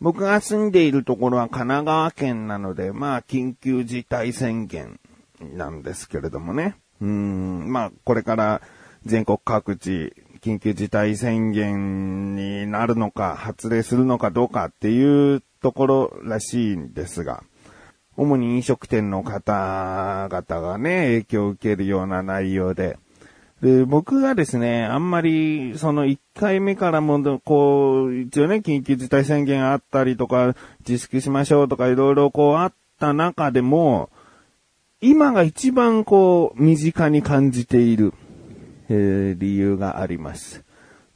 僕が住んでいるところは神奈川県なので、まあ、緊急事態宣言なんですけれどもね。うん、まあ、これから全国各地、緊急事態宣言になるのか、発令するのかどうかっていうところらしいんですが、主に飲食店の方々がね、影響を受けるような内容で、で、僕がですね、あんまり、その1回目からも、こう、一応ね、緊急事態宣言があったりとか、自粛しましょうとかいろいろこうあった中でも、今が一番こう、身近に感じている、えー、理由があります。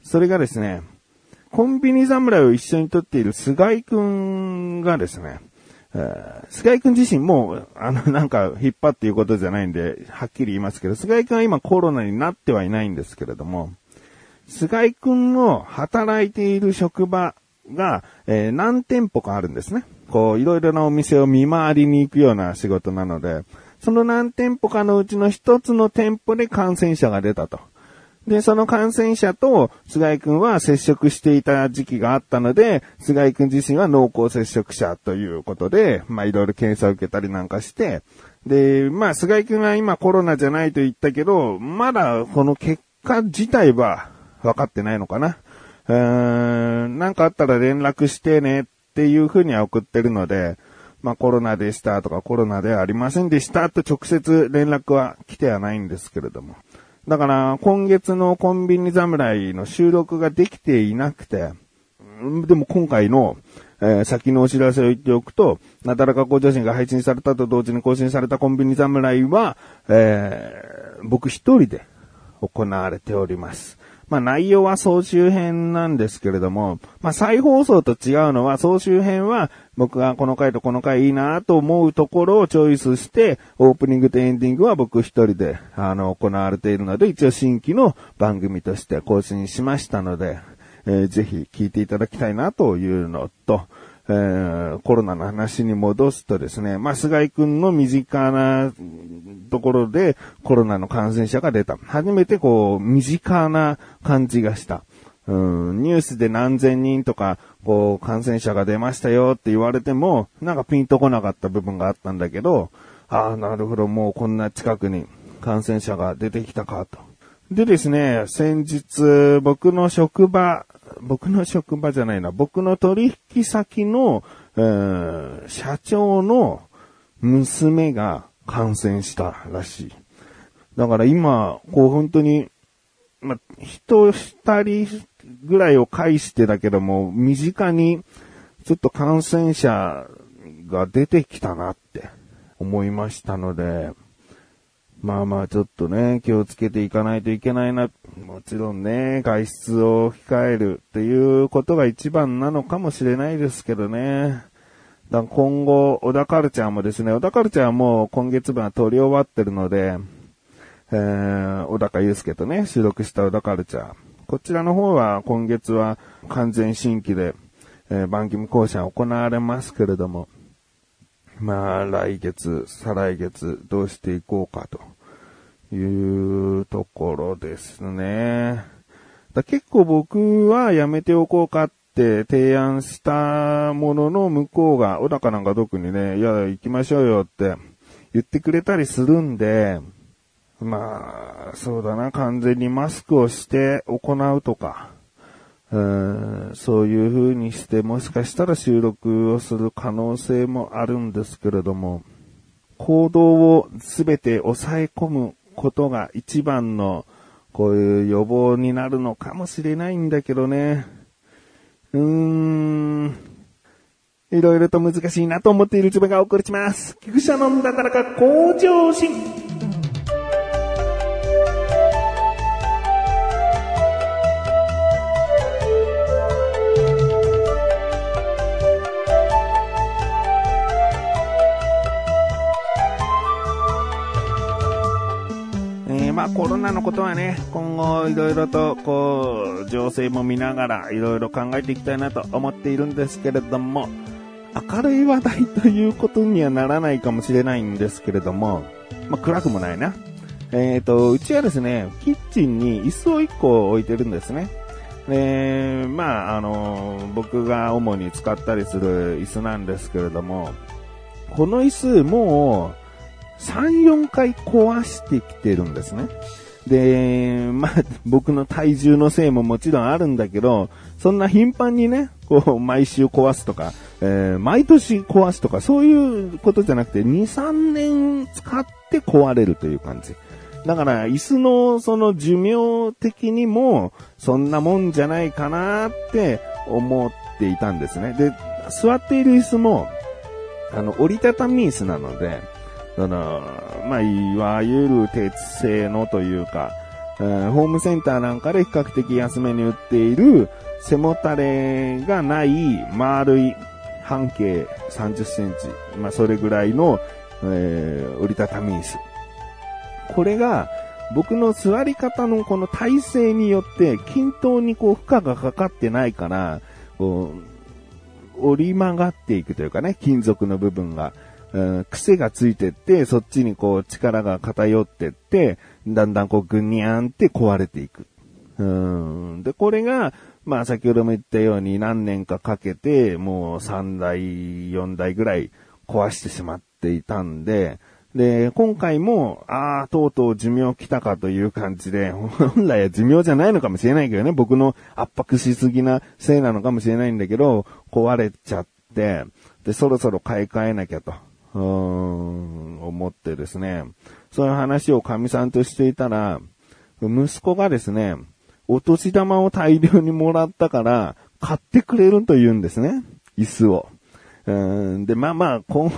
それがですね、コンビニ侍を一緒に撮っている菅井くんがですね、菅井くん自身も、あの、なんか、引っ張っていうことじゃないんで、はっきり言いますけど、菅井くんは今コロナになってはいないんですけれども、菅井くんの働いている職場が、えー、何店舗かあるんですね。こう、いろいろなお店を見回りに行くような仕事なので、その何店舗かのうちの一つの店舗で感染者が出たと。で、その感染者と菅井くんは接触していた時期があったので、菅井くん自身は濃厚接触者ということで、まあいろいろ検査を受けたりなんかして、で、まあ菅井くんは今コロナじゃないと言ったけど、まだこの結果自体は分かってないのかな。うーん、なんかあったら連絡してねっていうふうには送ってるので、まあコロナでしたとかコロナではありませんでしたと直接連絡は来てはないんですけれども。だから、今月のコンビニ侍の収録ができていなくて、でも今回の、えー、先のお知らせを言っておくと、なだらか向上心が配信されたと同時に更新されたコンビニ侍は、えー、僕一人で行われております。まあ内容は総集編なんですけれども、まあ再放送と違うのは総集編は僕がこの回とこの回いいなと思うところをチョイスして、オープニングとエンディングは僕一人で、あの、行われているので、一応新規の番組として更新しましたので、えー、ぜひ聞いていただきたいなというのと、えー、コロナの話に戻すとですね、まあ、菅井くんの身近なところでコロナの感染者が出た。初めてこう、身近な感じがした。うん、ニュースで何千人とか、こう、感染者が出ましたよって言われても、なんかピンとこなかった部分があったんだけど、ああ、なるほど、もうこんな近くに感染者が出てきたかと。でですね、先日、僕の職場、僕の職場じゃないな、僕の取引先の、えー、社長の娘が感染したらしい。だから今、こう本当に、ま、人二人ぐらいを介してだけども、身近にちょっと感染者が出てきたなって思いましたので、まあまあちょっとね、気をつけていかないといけないな。もちろんね、外出を控えるっていうことが一番なのかもしれないですけどね。だ今後、小田カルチャーもですね、小田カルチャーはもう今月分は撮り終わってるので、えー、小高祐介とね、収録した小田カルチャー。こちらの方は今月は完全新規で、えー、番組更新行われますけれども、まあ、来月、再来月、どうしていこうかというところですね。だ結構僕はやめておこうかって提案したものの向こうが、小高なんか特にね、いや、行きましょうよって言ってくれたりするんで、まあ、そうだな、完全にマスクをして行うとか、うんそういう風にしてもしかしたら収録をする可能性もあるんですけれども、行動をすべて抑え込むことが一番のこういう予防になるのかもしれないんだけどね。うーん。いろいろと難しいなと思っている自分がお送りします。菊者のだからか向上心。コロナのことはね、今後いろいろとこう、情勢も見ながらいろいろ考えていきたいなと思っているんですけれども、明るい話題ということにはならないかもしれないんですけれども、まあ暗くもないな。えっ、ー、と、うちはですね、キッチンに椅子を1個置いてるんですね。で、まあ、あの、僕が主に使ったりする椅子なんですけれども、この椅子もう3、4回壊してきてるんですね。で、まあ、僕の体重のせいももちろんあるんだけど、そんな頻繁にね、こう、毎週壊すとか、えー、毎年壊すとか、そういうことじゃなくて、2、3年使って壊れるという感じ。だから、椅子のその寿命的にも、そんなもんじゃないかなって思っていたんですね。で、座っている椅子も、あの、折りたたみ椅子なので、その、まあ、いわゆる鉄製のというか、ホームセンターなんかで比較的安めに売っている背もたれがない丸い半径30センチ、まあ、それぐらいの、えー、折りたたみ椅子。これが、僕の座り方のこの体勢によって均等にこう負荷がかかってないから、こう、折り曲がっていくというかね、金属の部分が。うん、癖がついてって、そっちにこう力が偏ってって、だんだんこうぐにゃんって壊れていく。うん。で、これが、まあ先ほども言ったように何年かかけて、もう3台、4台ぐらい壊してしまっていたんで、で、今回も、ああ、とうとう寿命来たかという感じで、本来は寿命じゃないのかもしれないけどね、僕の圧迫しすぎなせいなのかもしれないんだけど、壊れちゃって、で、そろそろ買い替えなきゃと。うーん、思ってですね、そういう話を神さんとしていたら、息子がですね、お年玉を大量にもらったから、買ってくれると言うんですね。椅子を。うんで、まあまあ、こ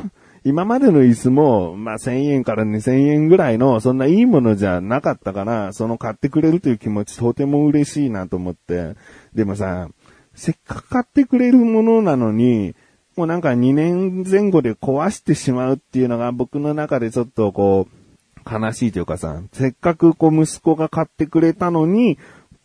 今までの椅子も、まあ1000円から2000円ぐらいの、そんないいものじゃなかったから、その買ってくれるという気持ちとても嬉しいなと思って。でもさ、せっかく買ってくれるものなのに、もうなんか2年前後で壊してしまうっていうのが僕の中でちょっとこう、悲しいというかさ、せっかくこう息子が買ってくれたのに、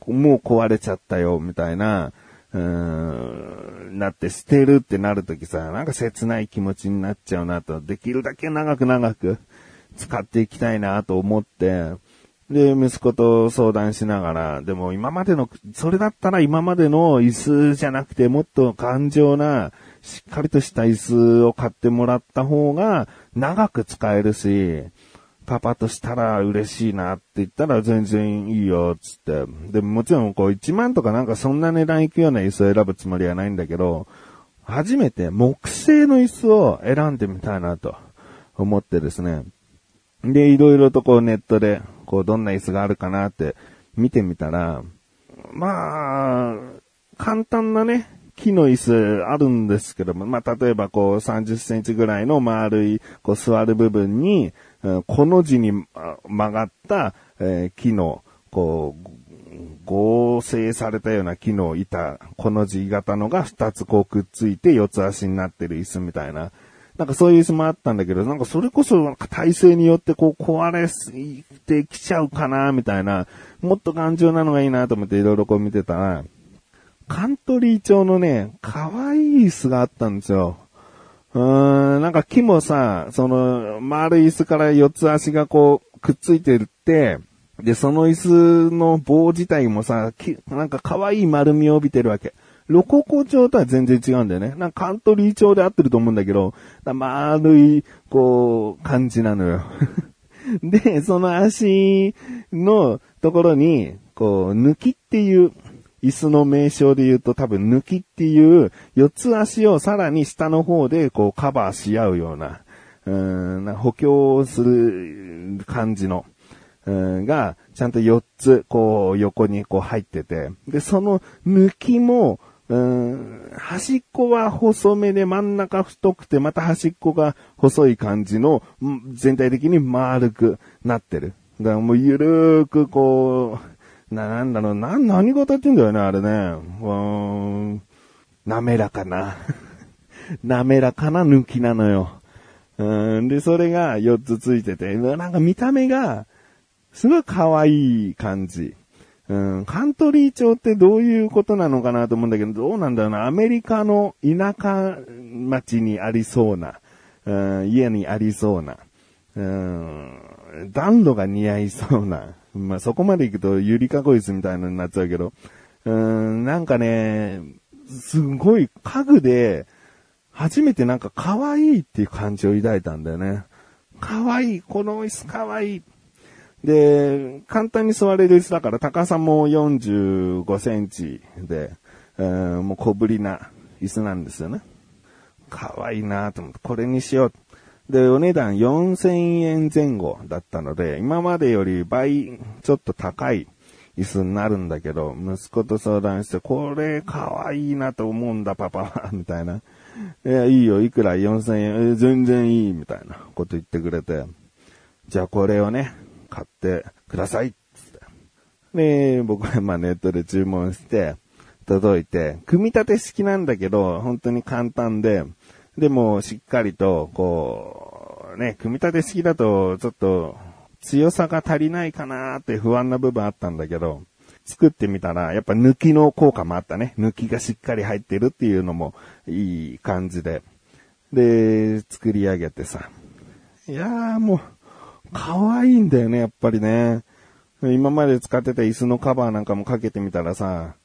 もう壊れちゃったよ、みたいな、うーん、なって捨てるってなるときさ、なんか切ない気持ちになっちゃうなと、できるだけ長く長く使っていきたいなと思って、で、息子と相談しながら、でも今までの、それだったら今までの椅子じゃなくてもっと頑丈な、しっかりとした椅子を買ってもらった方が長く使えるし、パパとしたら嬉しいなって言ったら全然いいよ、つって。でももちろんこう1万とかなんかそんな値段いくような椅子を選ぶつもりはないんだけど、初めて木製の椅子を選んでみたいなと思ってですね。で、いろいろとこうネットで、こうどんな椅子があるかなって見てみたら、まあ、簡単なね、木の椅子あるんですけども、まあ、例えばこう30センチぐらいの丸いこう座る部分に、この字に曲がった、えー、木の、こう、合成されたような木の板、この字型のが2つこうくっついて四つ足になってる椅子みたいな。なんかそういう椅子もあったんだけど、なんかそれこそ体勢によってこう壊れてきちゃうかな、みたいな、もっと頑丈なのがいいなと思っていろいろこう見てたら、カントリー調のね、可愛い椅子があったんですよ。うーん、なんか木もさ、その、丸い椅子から四つ足がこう、くっついてるって、で、その椅子の棒自体もさ、なんか可愛い丸みを帯びてるわけ。ロココ調とは全然違うんだよね。なんかカントリー調で合ってると思うんだけど、丸い、こう、感じなのよ。で、その足のところに、こう、抜きっていう、椅子の名称で言うと多分抜きっていう四つ足をさらに下の方でこうカバーし合うような、うん補強する感じの、が、ちゃんと4つ、こう、横にこう入ってて、で、その抜きも、うん、端っこは細めで真ん中太くて、また端っこが細い感じの、全体的に丸くなってる。だからもうゆるーくこう、な、んだろう、な、何語ってんだよね、あれね。うーん、滑らかな。滑らかな抜きなのよ。うん、で、それが4つついてて、なんか見た目が、すごい可愛い感じ。うん、カントリー町ってどういうことなのかなと思うんだけど、どうなんだろうな。アメリカの田舎町にありそうな、うん、家にありそうな、うん、暖炉が似合いそうな、まあ、そこまで行くと、ゆりかこ椅子みたいなになっちゃうけど、うーん、なんかね、すごい家具で、初めてなんか可愛いっていう感じを抱いたんだよね。可愛い、この椅子可愛い。で、簡単に座れる椅子だから高さも45センチで、えー、もう小ぶりな椅子なんですよね。可愛いなと思って、これにしよう。で、お値段4000円前後だったので、今までより倍ちょっと高い椅子になるんだけど、息子と相談して、これ可愛いなと思うんだ、パパは、みたいな。いや、いいよ、いくら？4000円、全然いい、みたいなこと言ってくれて、じゃあこれをね、買ってください、つって。で、僕はまあネットで注文して、届いて、組み立て式なんだけど、本当に簡単で、でもしっかりと、こう、ね、組み立て式だと、ちょっと、強さが足りないかなーって不安な部分あったんだけど、作ってみたら、やっぱ抜きの効果もあったね。抜きがしっかり入ってるっていうのもいい感じで。で、作り上げてさ。いやーもう、可愛いんだよね、やっぱりね。今まで使ってた椅子のカバーなんかもかけてみたらさ、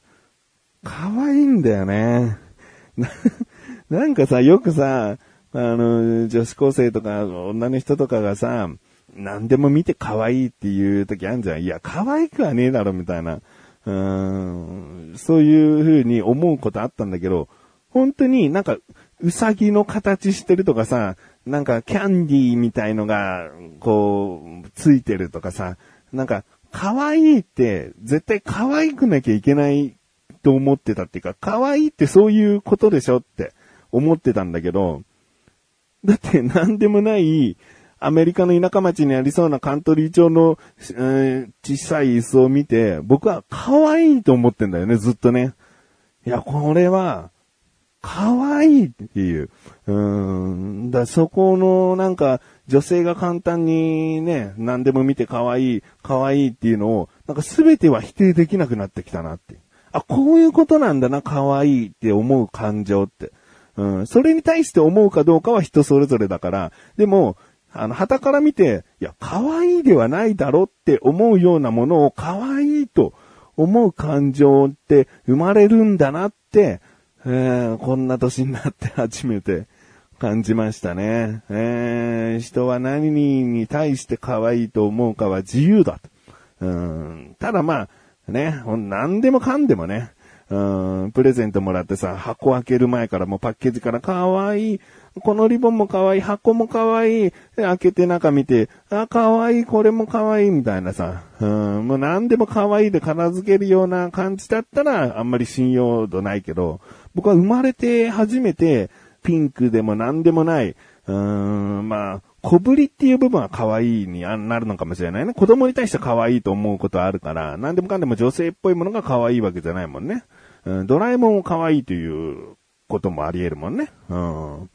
可愛いんだよね。なんかさ、よくさ、あの、女子高生とか女の人とかがさ、何でも見て可愛いっていう時あるじゃん。いや、可愛くはねえだろ、みたいな。うーん、そういう風に思うことあったんだけど、本当になんか、うさぎの形してるとかさ、なんかキャンディーみたいのが、こう、ついてるとかさ、なんか、可愛いって絶対可愛くなきゃいけないと思ってたっていうか、可愛いってそういうことでしょって思ってたんだけど、だって何でもないアメリカの田舎町にありそうなカントリー町の、えー、小さい椅子を見て、僕は可愛いと思ってんだよね、ずっとね。いや、これは、可愛いっていう。うん。だそこの、なんか、女性が簡単にね、何でも見て可愛い、可愛いっていうのを、なんか全ては否定できなくなってきたなって。あ、こういうことなんだな、可愛いって思う感情って。うん。それに対して思うかどうかは人それぞれだから、でも、あの、旗から見て、いや、可愛いではないだろって思うようなものを可愛いと思う感情って生まれるんだなって、えー、こんな年になって初めて感じましたね。えー、人は何に対して可愛いと思うかは自由だと。うん、ただまあ、ね、何でもかんでもね、うん、プレゼントもらってさ、箱開ける前からもうパッケージから可愛いい、このリボンも可愛いい、箱も可愛いい、開けて中見て、あ、可愛いい、これも可愛いい、みたいなさ、うん、もう何でも可愛いいで片付けるような感じだったら、あんまり信用度ないけど、僕は生まれて初めて、ピンクでも何でもない、うーん、まあ、小ぶりっていう部分は可愛いになるのかもしれないね。子供に対して可愛いと思うことはあるから、何でもかんでも女性っぽいものが可愛いわけじゃないもんね。うん、ドラえもんも可愛いということもあり得るもんね。うん。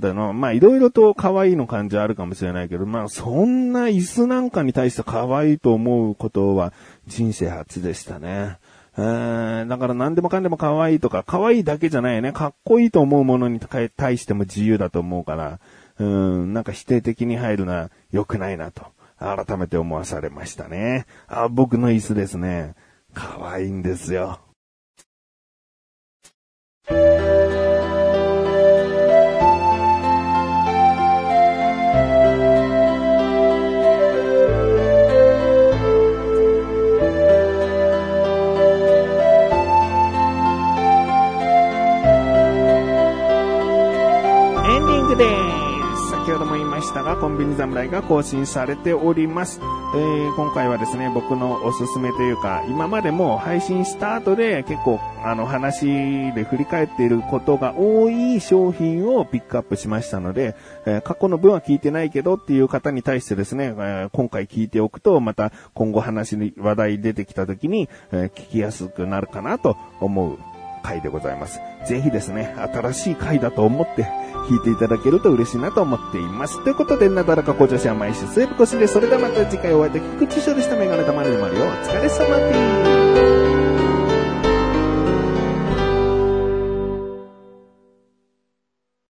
だの、まあ、いろいろと可愛いの感じはあるかもしれないけど、まあ、そんな椅子なんかに対して可愛いと思うことは人生初でしたね。えー、だから何でもかんでも可愛いとか、可愛いだけじゃないよね。かっこいいと思うものに対しても自由だと思うから、うん、なんか否定的に入るのは良くないなと、改めて思わされましたね。あ、僕の椅子ですね。可愛いんですよ。したが、コンビニ侍が更新されております。えー、今回はですね、僕のおすすめというか、今までも配信した後で結構、あの話で振り返っていることが多い商品をピックアップしましたので、えー、過去の分は聞いてないけどっていう方に対してですね、えー、今回聞いておくと、また今後話に話題出てきた時に、え聞きやすくなるかなと思う回でございます。ぜひですね、新しい回だと思って聞いていただけると嬉しいなと思っています。ということで、なだらか向上心は毎週末越しで、それではまた次回お会いできく、菊池処理したメガネたまりまるよ。お疲れ様です。